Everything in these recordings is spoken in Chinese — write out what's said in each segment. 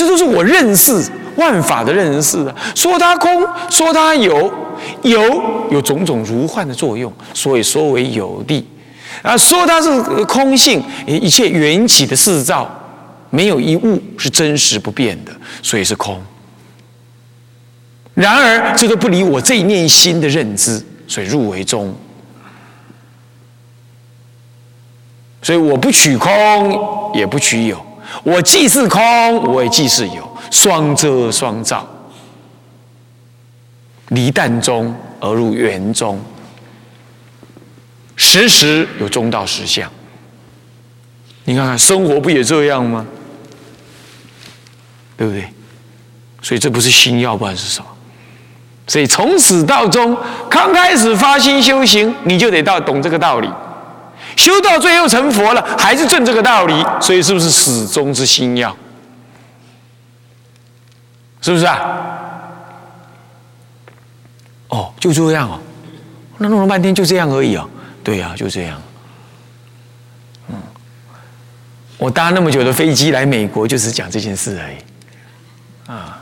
这都是我认识万法的认识啊。说它空，说它有，有有种种如幻的作用，所以说为有力。啊，说它是空性，一切缘起的四造，没有一物是真实不变的，所以是空。然而，这都不离我这一念心的认知，所以入为中。所以我不取空，也不取有，我既是空，我也既是有，双遮双照，离淡中而入圆中。时时有中道实相，你看看生活不也这样吗？对不对？所以这不是心要，不然是什么？所以从始到终，刚开始发心修行，你就得到懂这个道理；修到最后成佛了，还是证这个道理。所以是不是始终之心要？是不是啊？哦，就这样哦，那弄了半天就这样而已哦。对呀，就这样。嗯，我搭那么久的飞机来美国，就是讲这件事而已。啊，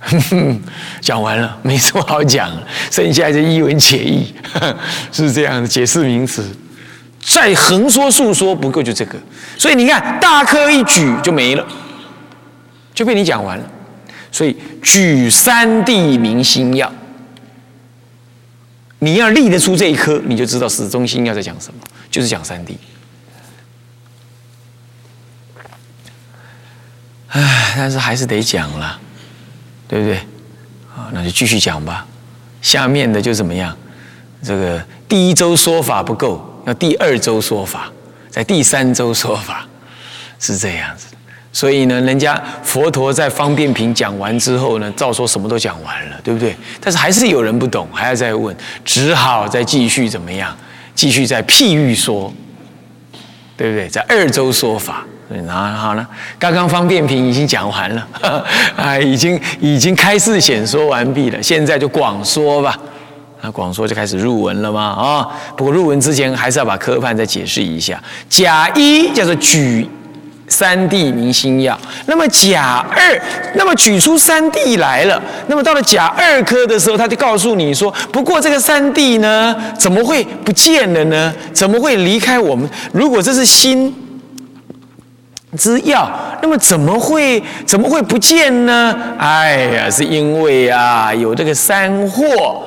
讲完了，没什么好讲，剩下就一文解义，是这样的解释名词。再横说竖说，不够就这个。所以你看，大科一举就没了，就被你讲完了。所以举三地明心要。你要立得出这一颗，你就知道始终心要在讲什么，就是讲三谛。唉，但是还是得讲了，对不对？啊，那就继续讲吧。下面的就怎么样？这个第一周说法不够，要第二周说法，在第三周说法，是这样子。所以呢，人家佛陀在方便品讲完之后呢，照说什么都讲完了，对不对？但是还是有人不懂，还要再问，只好再继续怎么样？继续在譬喻说，对不对？在二周说法，然后好了，刚刚方便品已经讲完了，啊，已经已经开示显说完毕了，现在就广说吧。那广说就开始入文了吗？啊，不过入文之前还是要把科判再解释一下。甲一叫做举。三地明星药，那么甲二，那么举出三地来了，那么到了甲二科的时候，他就告诉你说：不过这个三地呢，怎么会不见了呢？怎么会离开我们？如果这是心之药，那么怎么会怎么会不见呢？哎呀，是因为啊，有这个三货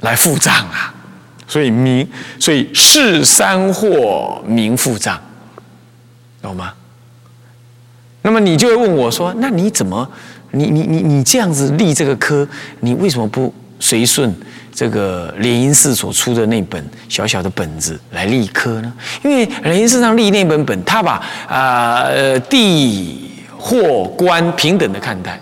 来付账啊，所以名，所以是三货名付账。懂吗？那么你就会问我说：“那你怎么，你你你你这样子立这个科，你为什么不随顺这个莲因寺所出的那本小小的本子来立科呢？因为莲因寺上立那本本，他把啊地或官平等的看待，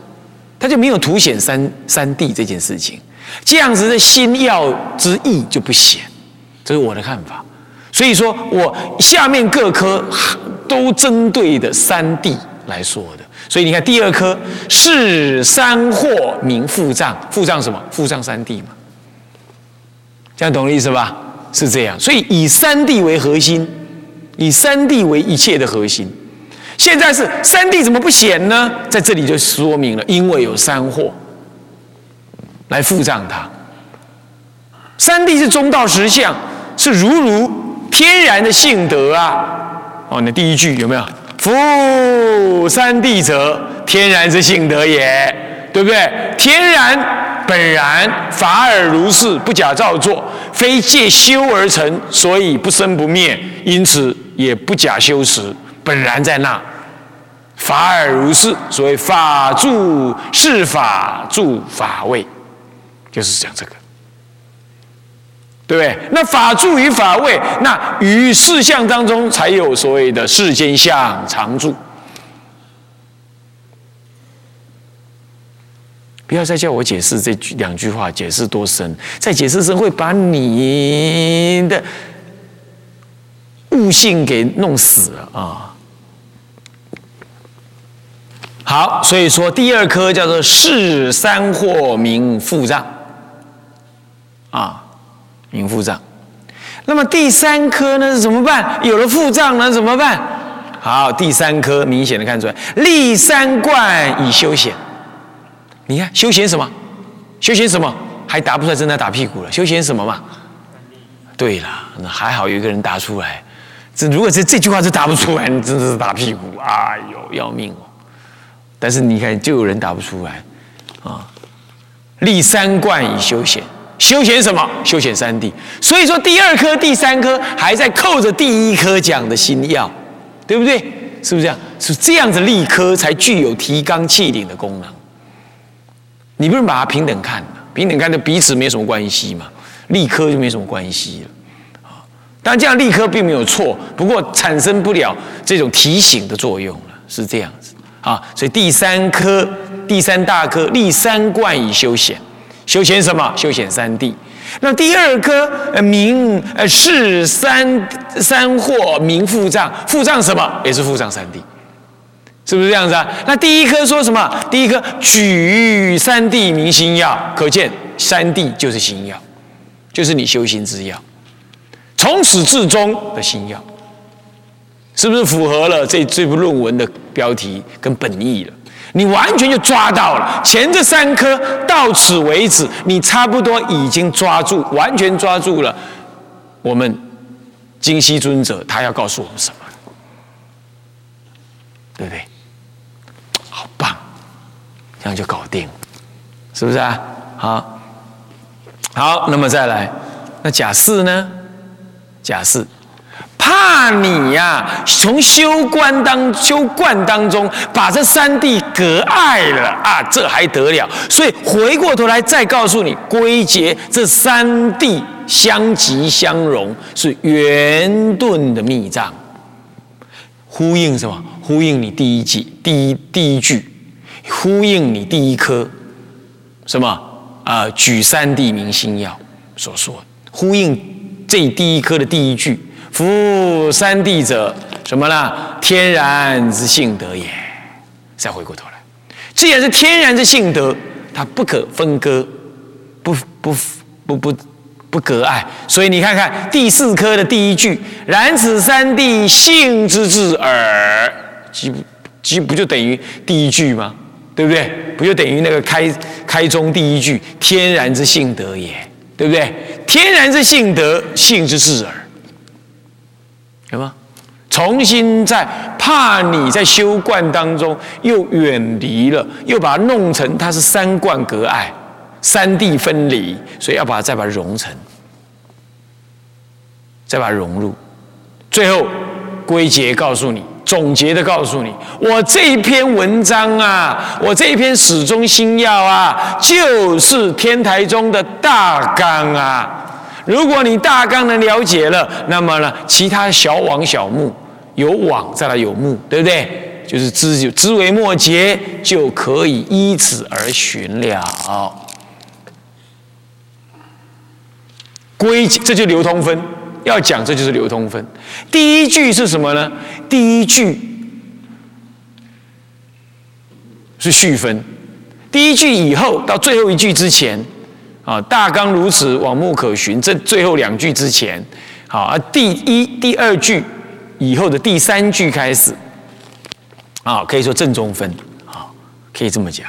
他就没有凸显三三地这件事情，这样子的心要之意就不显，这是我的看法。所以说我下面各科。都针对的三地来说的，所以你看第二科是三惑名复藏，复藏什么？复藏三谛嘛，这样懂了意思吧？是这样，所以以三谛为核心，以三谛为一切的核心。现在是三谛怎么不显呢？在这里就说明了，因为有三惑来复藏它。三谛是中道实相，是如如天然的性德啊。哦，那第一句有没有？夫三谛者，天然之性德也，对不对？天然本然，法尔如是，不假造作，非借修而成，所以不生不灭，因此也不假修持，本然在那。法尔如是，所谓法住是法住法位，就是讲这个。对不对？那法住于法位，那于事相当中才有所谓的世间相常住。不要再叫我解释这句两句话，解释多深，再解释深会把你的悟性给弄死了啊！好，所以说第二科叫做是三惑名复障啊。明腹胀，那么第三颗呢？怎么办？有了腹胀呢？怎么办？好，第三颗明显的看出来，立三观以休闲。你看休闲什么？休闲什么？还答不出来，正在打屁股了。休闲什么嘛？对了，那还好有一个人答出来。这如果这这句话是答不出来，你真的是打屁股，哎呦要命哦！但是你看，就有人答不出来啊。立三观以休闲，休闲什么？休闲三谛。所以说，第二颗、第三颗还在扣着第一颗讲的心要，对不对？是不是这样？是这样子立科才具有提纲挈领的功能。你不能把它平等看，平等看，就彼此没什么关系嘛。立科就没什么关系了。当然，这样立刻并没有错，不过产生不了这种提醒的作用了，是这样子啊。所以第三科、第三大科立三观以休闲，休闲什么？休闲三谛。那第二颗呃明呃是三三惑明复障，复障什么？也是复障三谛，是不是这样子啊？那第一颗说什么？第一颗举三谛明心药，可见三谛就是心药，就是你修行之要。从始至终的心药，是不是符合了这这部论文的标题跟本意了？你完全就抓到了。前这三颗，到此为止，你差不多已经抓住，完全抓住了。我们金西尊者他要告诉我们什么，对不对？好棒，这样就搞定，是不是啊？好，好，那么再来，那假释呢？假释，怕你呀，从修观当修观当中把这三谛隔碍了啊，这还得了？所以回过头来再告诉你，归结这三谛相即相融是圆顿的密藏，呼应什么？呼应你第一句，第一第一句，呼应你第一颗什么啊？举三地明心要所说，呼应。这第一颗的第一句，夫三地者，什么呢？天然之性德也。再回过头来，既然是天然之性德，它不可分割，不不不不不隔碍。所以你看看第四科的第一句，然此三地性之至耳，即即不就等于第一句吗？对不对？不就等于那个开开宗第一句，天然之性德也。对不对？天然之性德，性之至耳，有吗？重新在怕你在修观当中又远离了，又把它弄成它是三观隔碍、三地分离，所以要把它再把它融成，再把它融入，最后归结告诉你。总结的告诉你，我这一篇文章啊，我这一篇始终心要啊，就是天台中的大纲啊。如果你大纲能了解了，那么呢，其他小网小目，有网再来有目，对不对？就是知知为末节，就可以依此而寻了。归这就流通分。要讲，这就是流通分。第一句是什么呢？第一句是序分。第一句以后到最后一句之前，啊，大纲如此，往目可循。这最后两句之前，好，而第一、第二句以后的第三句开始，啊，可以说正中分，啊，可以这么讲。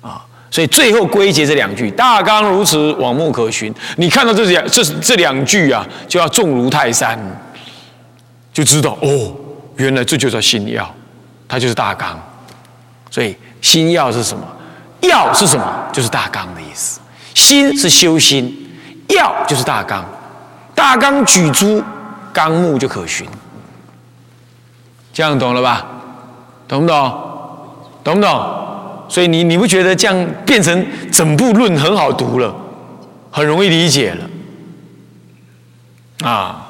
啊所以最后归结这两句，大纲如此，往目可循。你看到这两这这两句啊，就要重如泰山，就知道哦，原来这就叫心药，它就是大纲。所以心药是什么？要是什么？就是大纲的意思。心是修心，要就是大纲。大纲举诸纲目就可循。这样懂了吧？懂不懂？懂不懂？所以你你不觉得这样变成整部论很好读了，很容易理解了，啊，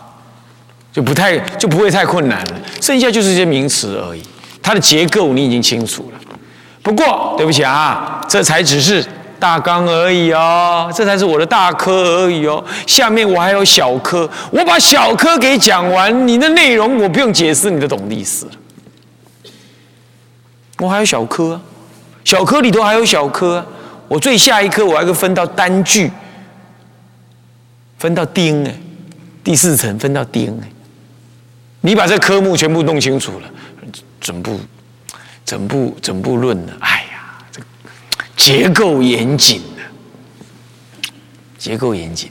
就不太就不会太困难了。剩下就是一些名词而已，它的结构你已经清楚了。不过对不起啊，这才只是大纲而已哦，这才是我的大科而已哦。下面我还有小科，我把小科给讲完，你的内容我不用解释，你就懂意思了。我还有小科。小科里头还有小科，我最下一科我还可以分到单句，分到丁哎，第四层分到丁哎，你把这科目全部弄清楚了，整部、整部、整部论呢？哎，结构严谨的，结构严谨。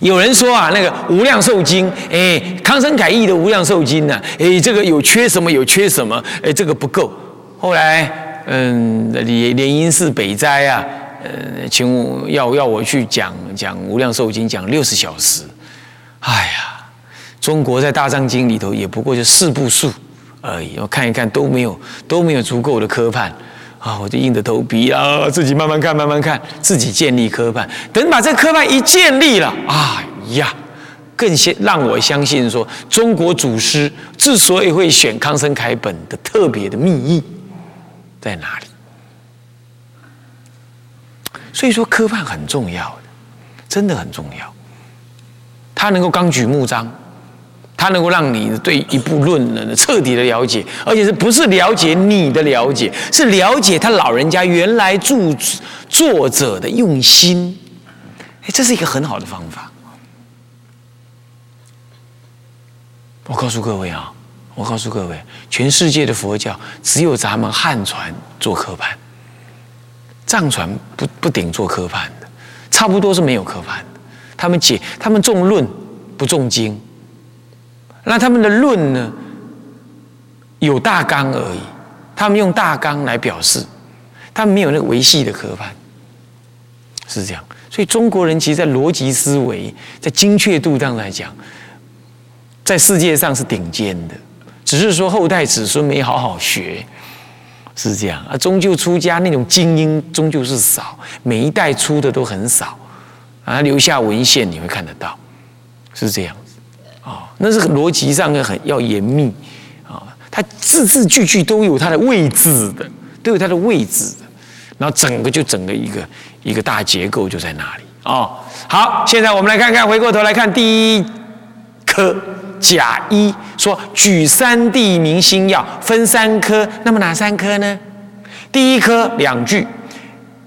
有人说啊，那个《无量寿经》，哎，康生凯译的《无量寿经》呢，哎，这个有缺什么？有缺什么？哎，这个不够。后来，嗯，连连因寺北斋啊，呃，请要要我去讲讲《无量寿经》，讲六十小时。哎呀，中国在《大藏经》里头也不过就四部数而已，我看一看都没有都没有足够的科判。啊！我就硬着头皮啊，自己慢慢看，慢慢看，自己建立科判。等把这科判一建立了，啊呀，更先让我相信说，中国祖师之所以会选康生楷本的特别的密意在哪里？所以说科判很重要的，真的很重要，他能够纲举目张。它能够让你对一部论呢彻底的了解，而且是不是了解你的了解，是了解他老人家原来著作者的用心。哎，这是一个很好的方法。我告诉各位啊，我告诉各位，全世界的佛教只有咱们汉传做科判，藏传不不顶做科判的，差不多是没有科判的。他们解，他们重论不重经。那他们的论呢，有大纲而已，他们用大纲来表示，他们没有那个维系的科判，是这样。所以中国人其实，在逻辑思维、在精确度上来讲，在世界上是顶尖的，只是说后代子孙没好好学，是这样。啊，终究出家那种精英终究是少，每一代出的都很少，啊，留下文献你会看得到，是这样。啊，那是逻辑上很要严密啊，它字字句句都有它的位置的，都有它的位置的，然后整个就整个一个一个大结构就在那里啊。好，现在我们来看看，回过头来看第一科甲一说举三地明星要分三科，那么哪三科呢？第一科两句，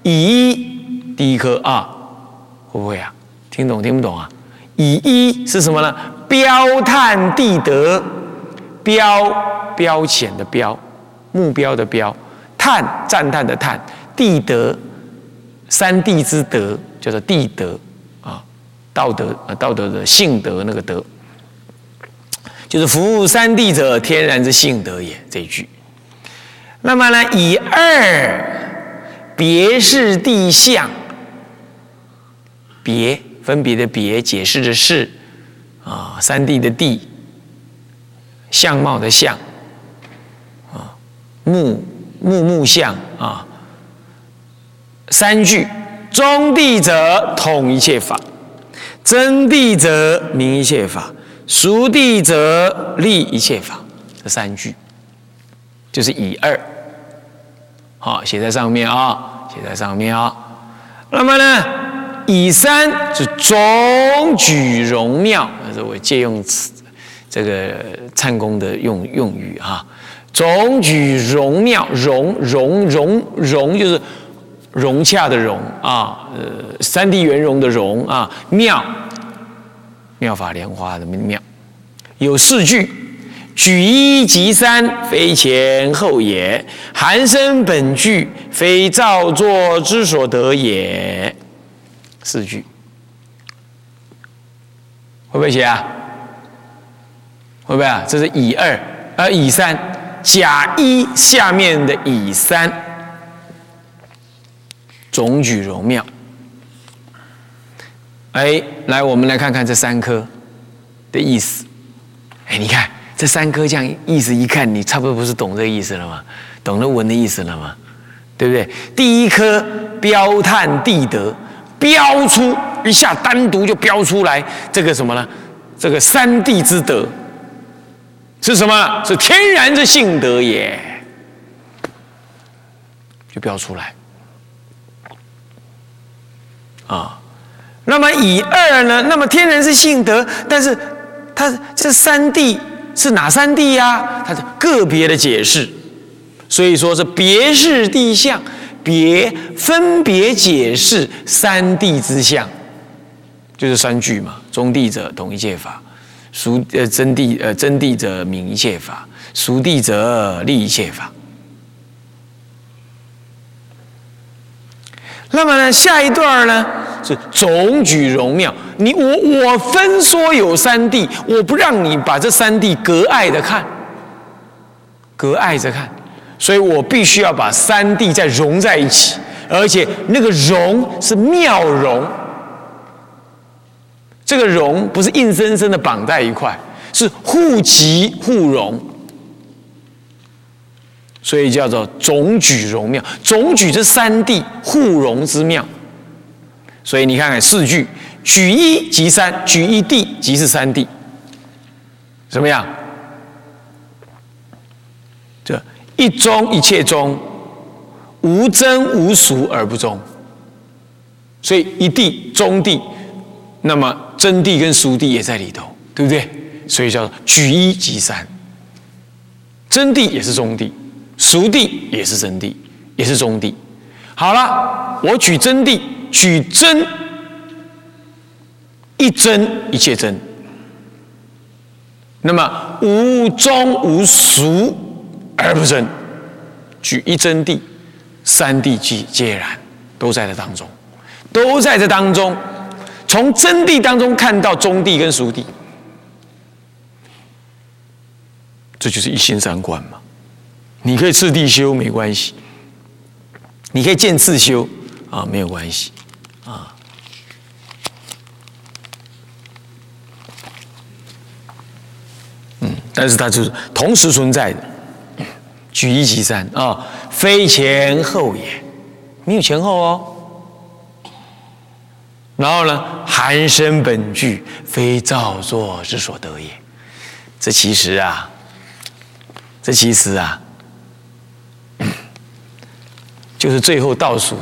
乙一第一科啊，会不会啊？听懂听不懂啊？乙一是什么呢？标探地德，标标浅的标，目标的标，探赞叹的叹，地德，三地之德叫做地德啊，道德啊道德的性德那个德，就是服务三地者，天然之性德也这一句。那么呢，以二别是地相，别分别的别解释的是。啊，三地的地，相貌的相，啊，木木木相啊，三句，中地者统一切法，真地者明一切法，熟地者立一切法。这三句就是以二，好写在上面啊，写在上面啊。那么呢，以三是总举容妙。是我借用此这个参公的用用语哈，总举融妙融融融融就是融洽的融啊，呃，三地圆融的融啊，妙妙法莲花的妙，有四句，举一即三，非前后也；寒生本具，非造作之所得也。四句。会不会写啊？会不会啊？这是乙二，而乙三，甲一下面的乙三，总举容妙。哎，来，我们来看看这三颗的意思。哎，你看这三颗这样意思，一看你差不多不是懂这个意思了吗？懂了文的意思了吗？对不对？第一颗标探地德，标出。一下单独就标出来，这个什么呢？这个三地之德是什么？是天然之性德也，就标出来啊。那么以二呢？那么天然是性德，但是它这三地是哪三地呀？它是个别的解释，所以说是别是地相，别分别解释三地之相。就是三句嘛，中地者统一戒法，熟呃真谛呃真谛者明一切法，熟谛者立一切法。那么呢，下一段呢是总举荣妙。你我我分说有三谛，我不让你把这三谛隔爱的看，隔爱着看，所以我必须要把三谛再融在一起，而且那个融是妙融。这个融不是硬生生的绑在一块，是互集互融。所以叫做总举融妙，总举这三谛互融之妙。所以你看看四句，举一即三，举一地即是三谛，怎么样？这一中一切中，无真无俗而不中。所以一谛中谛，那么真谛跟俗谛也在里头，对不对？所以叫举一即三，真谛也是中谛。熟谛也是真谛，也是中谛。好了，我举真谛，举真一真一切真。那么无中无俗而不真，举一真谛，三谛即皆然，都在这当中，都在这当中。从真谛当中看到中谛跟熟谛，这就是一心三观嘛。你可以次第修没关系，你可以见次修啊没有关系啊。嗯，但是它就是同时存在的，举一即三啊，非前后也，没有前后哦。然后呢，含生本具，非造作之所得也。这其实啊，这其实啊。就是最后倒数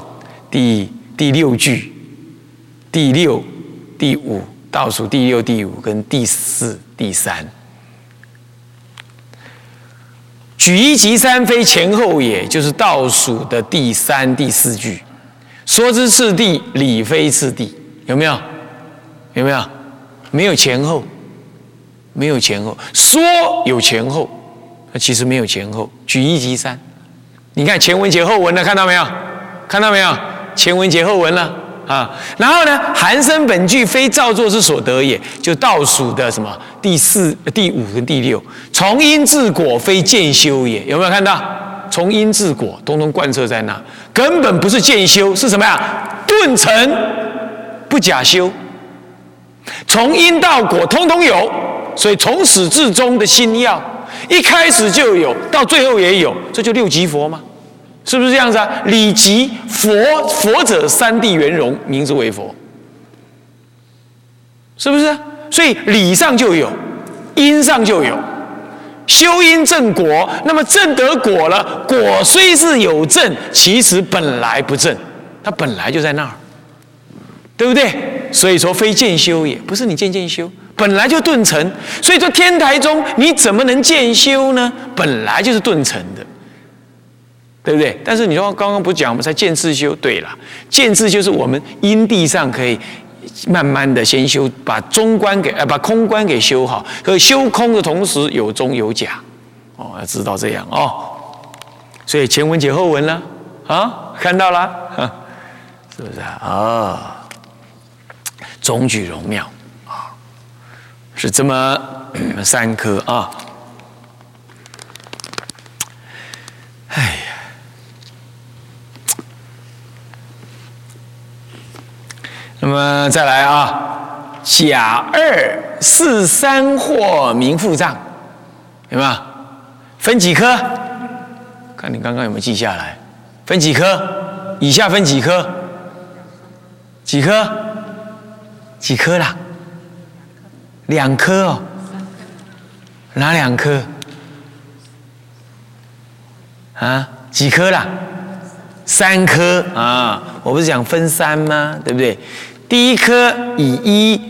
第第六句，第六、第五倒数第六、第五跟第四、第三，举一即三，非前后也，就是倒数的第三、第四句。说之次第，理非次第，有没有？有没有？没有前后，没有前后。说有前后，那其实没有前后。举一即三。你看前文结后文了，看到没有？看到没有？前文结后文了啊！然后呢，寒生本具非造作之所得也，就倒数的什么第四、第五跟第六，从因至果非渐修也，有没有看到？从因至果，通通贯彻在那，根本不是渐修，是什么呀？顿成不假修，从因到果，通通有，所以从始至终的心要，一开始就有，到最后也有，这就六级佛吗？是不是这样子啊？理即佛，佛者三谛圆融，名之为佛，是不是？所以理上就有，因上就有，修因正果，那么正得果了，果虽是有正，其实本来不正，它本来就在那儿，对不对？所以说非渐修也，不是你渐渐修，本来就顿成。所以说天台中你怎么能渐修呢？本来就是顿成的。对不对？但是你说刚刚不讲，我们才见自修。对了，见自修是我们因地上可以慢慢的先修，把中观给呃把空观给修好。可修空的同时有中有假，哦，要知道这样哦。所以前文解后文了啊，看到了，是不是啊？啊，中举荣妙啊，是这么三颗啊。哎那么再来啊，甲二四三或名复藏，有没有？分几颗？看你刚刚有没有记下来？分几颗？以下分几颗？几颗？几颗啦？两颗哦。哪两颗？啊？几颗啦？三颗啊！我不是讲分三吗？对不对？第一颗以一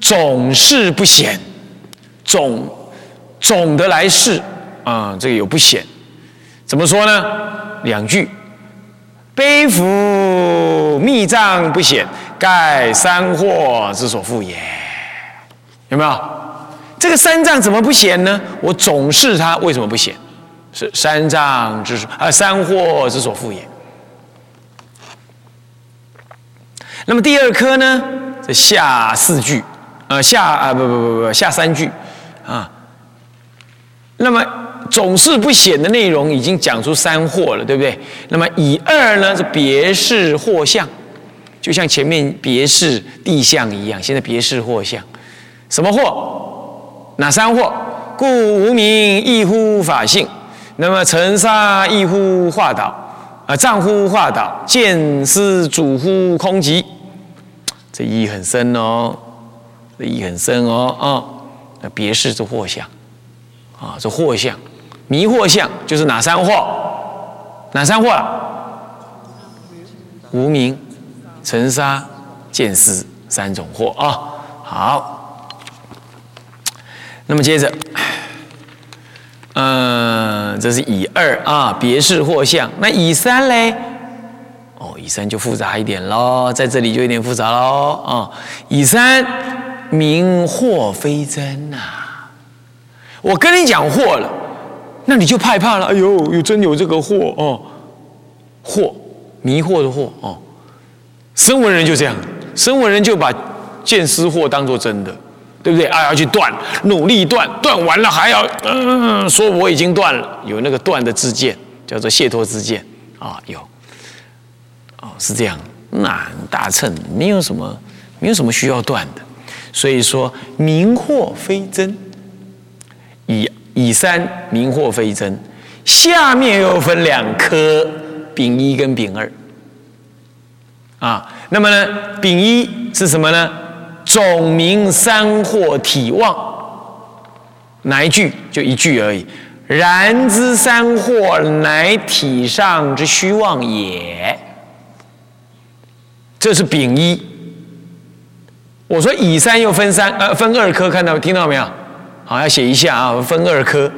总是不显，总总的来世啊，这个有不显，怎么说呢？两句：悲福密藏不显，盖三祸之所附也。有没有？这个三藏怎么不显呢？我总是他，为什么不显？是三藏之啊，三祸之所复也。那么第二颗呢？这下四句，呃，下啊不不不不下三句啊。那么总是不显的内容已经讲出三惑了，对不对？那么以二呢是别事惑相，就像前面别事地相一样，现在别事惑相，什么惑？哪三惑？故无名亦乎法性，那么尘沙亦乎化导，啊，障乎化导，见思主乎空寂。这意义很深哦，这意义很深哦啊！那别是这惑相啊，这惑相、迷惑相就是哪三惑？哪三惑？无名、尘沙、见思三种惑啊。好，那么接着，嗯，这是乙二啊，别是惑相。那乙三嘞？哦以三就复杂一点喽，在这里就有点复杂喽啊！以三名惑非真呐，我跟你讲惑了，那你就害怕了。哎呦，有真有这个惑哦，惑迷惑的惑哦，声闻人就这样，声闻人就把见思惑当做真的，对不对？啊，要去断，努力断，断完了还要嗯说我已经断了，有那个断的自见，叫做解脱自见啊，有。哦，是这样，那大乘没有什么，没有什么需要断的，所以说明惑非真，以以三明惑非真，下面又分两科，丙一跟丙二，啊，那么呢，丙一是什么呢？总名三惑体妄，哪一句？就一句而已。然之三惑，乃体上之虚妄也。这是丙一，我说乙三又分三，呃，分二科，看到听到没有？好，要写一下啊，分二科。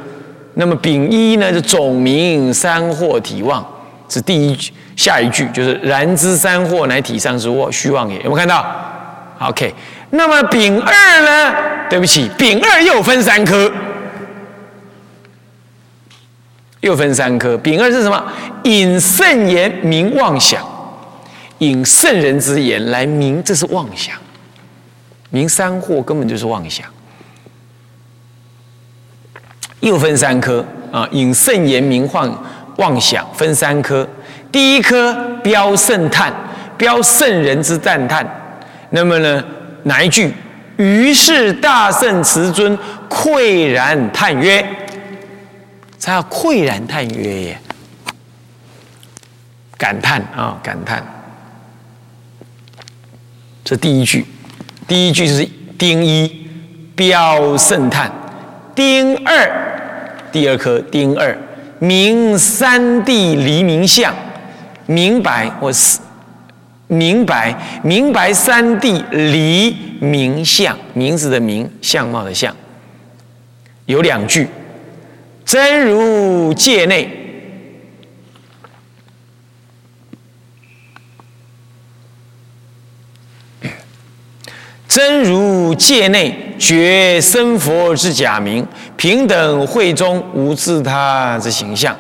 那么丙一呢，是总名三惑体旺，是第一句，下一句就是然之三惑乃体上之惑，虚妄也。有没有看到？OK。那么丙二呢？对不起，丙二又分三科，又分三科。丙二是什么？引圣言名妄想。引圣人之言来明，这是妄想。明三惑根本就是妄想。又分三科啊，引圣言明幻妄想分三科。第一科标圣叹，标圣人之赞叹。那么呢，哪一句？于是大圣慈尊喟然叹曰：“他要喟然叹曰也，感叹啊，感叹。”这第一句，第一句是丁一标圣叹，丁二第二颗丁二明三地离明相，明白我是明白明白三地离明相，名字的名相貌的相，有两句，真如界内。真如界内觉生佛之假名，平等会中无自他之形象。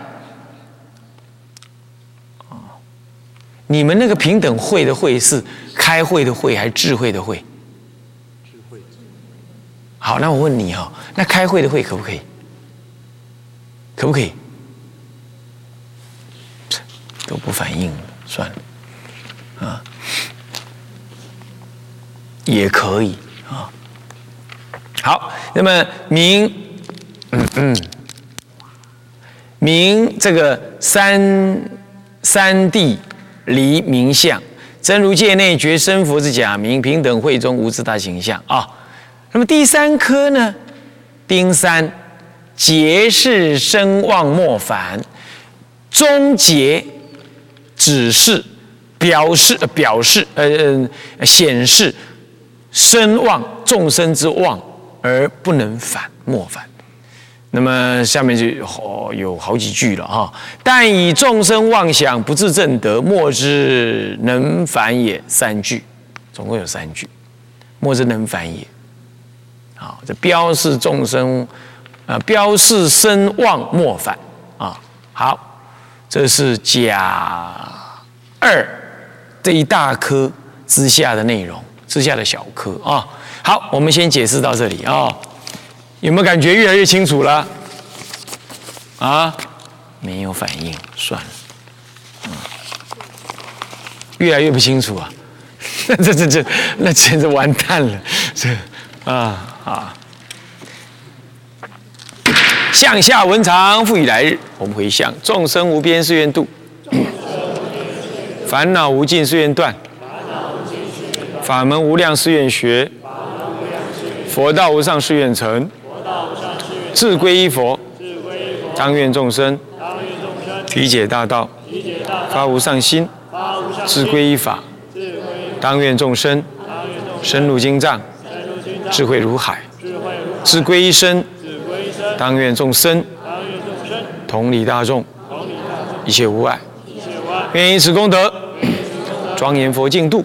你们那个平等会的会是开会的会还是智慧的会？智慧。好，那我问你哈，那开会的会可不可以？可不可以？都不反应，算了，啊。也可以啊。好，那么明，嗯嗯，明这个三三地离明相，真如界内觉生佛之假名，平等会中无自他形象啊。那么第三颗呢？丁三结是声望莫凡，终结只是表示表示呃显示。身妄众生之妄而不能反，莫反。那么下面就哦有好几句了哈。但以众生妄想不自正德，莫之能反也。三句，总共有三句。莫之能反也。啊，这标示众生，呃，标示身望莫反啊。好，这是甲二这一大科之下的内容，之下的小科啊。好，我们先解释到这里啊。有没有感觉越来越清楚了？啊，没有反应，算了。嗯，越来越不清楚啊。这这这，那简直完蛋了！这啊啊，向下文长复以来日，我们回向众生无边誓愿度，烦恼无尽誓愿断，法门无量誓愿学，佛道无上誓愿成，自归依佛，当愿众生体解大道，发无上心，自归依法。当愿众生深入经藏，智慧如海；智归一生，当愿众生同理大众，一切无碍。愿以此功德，庄严佛净土，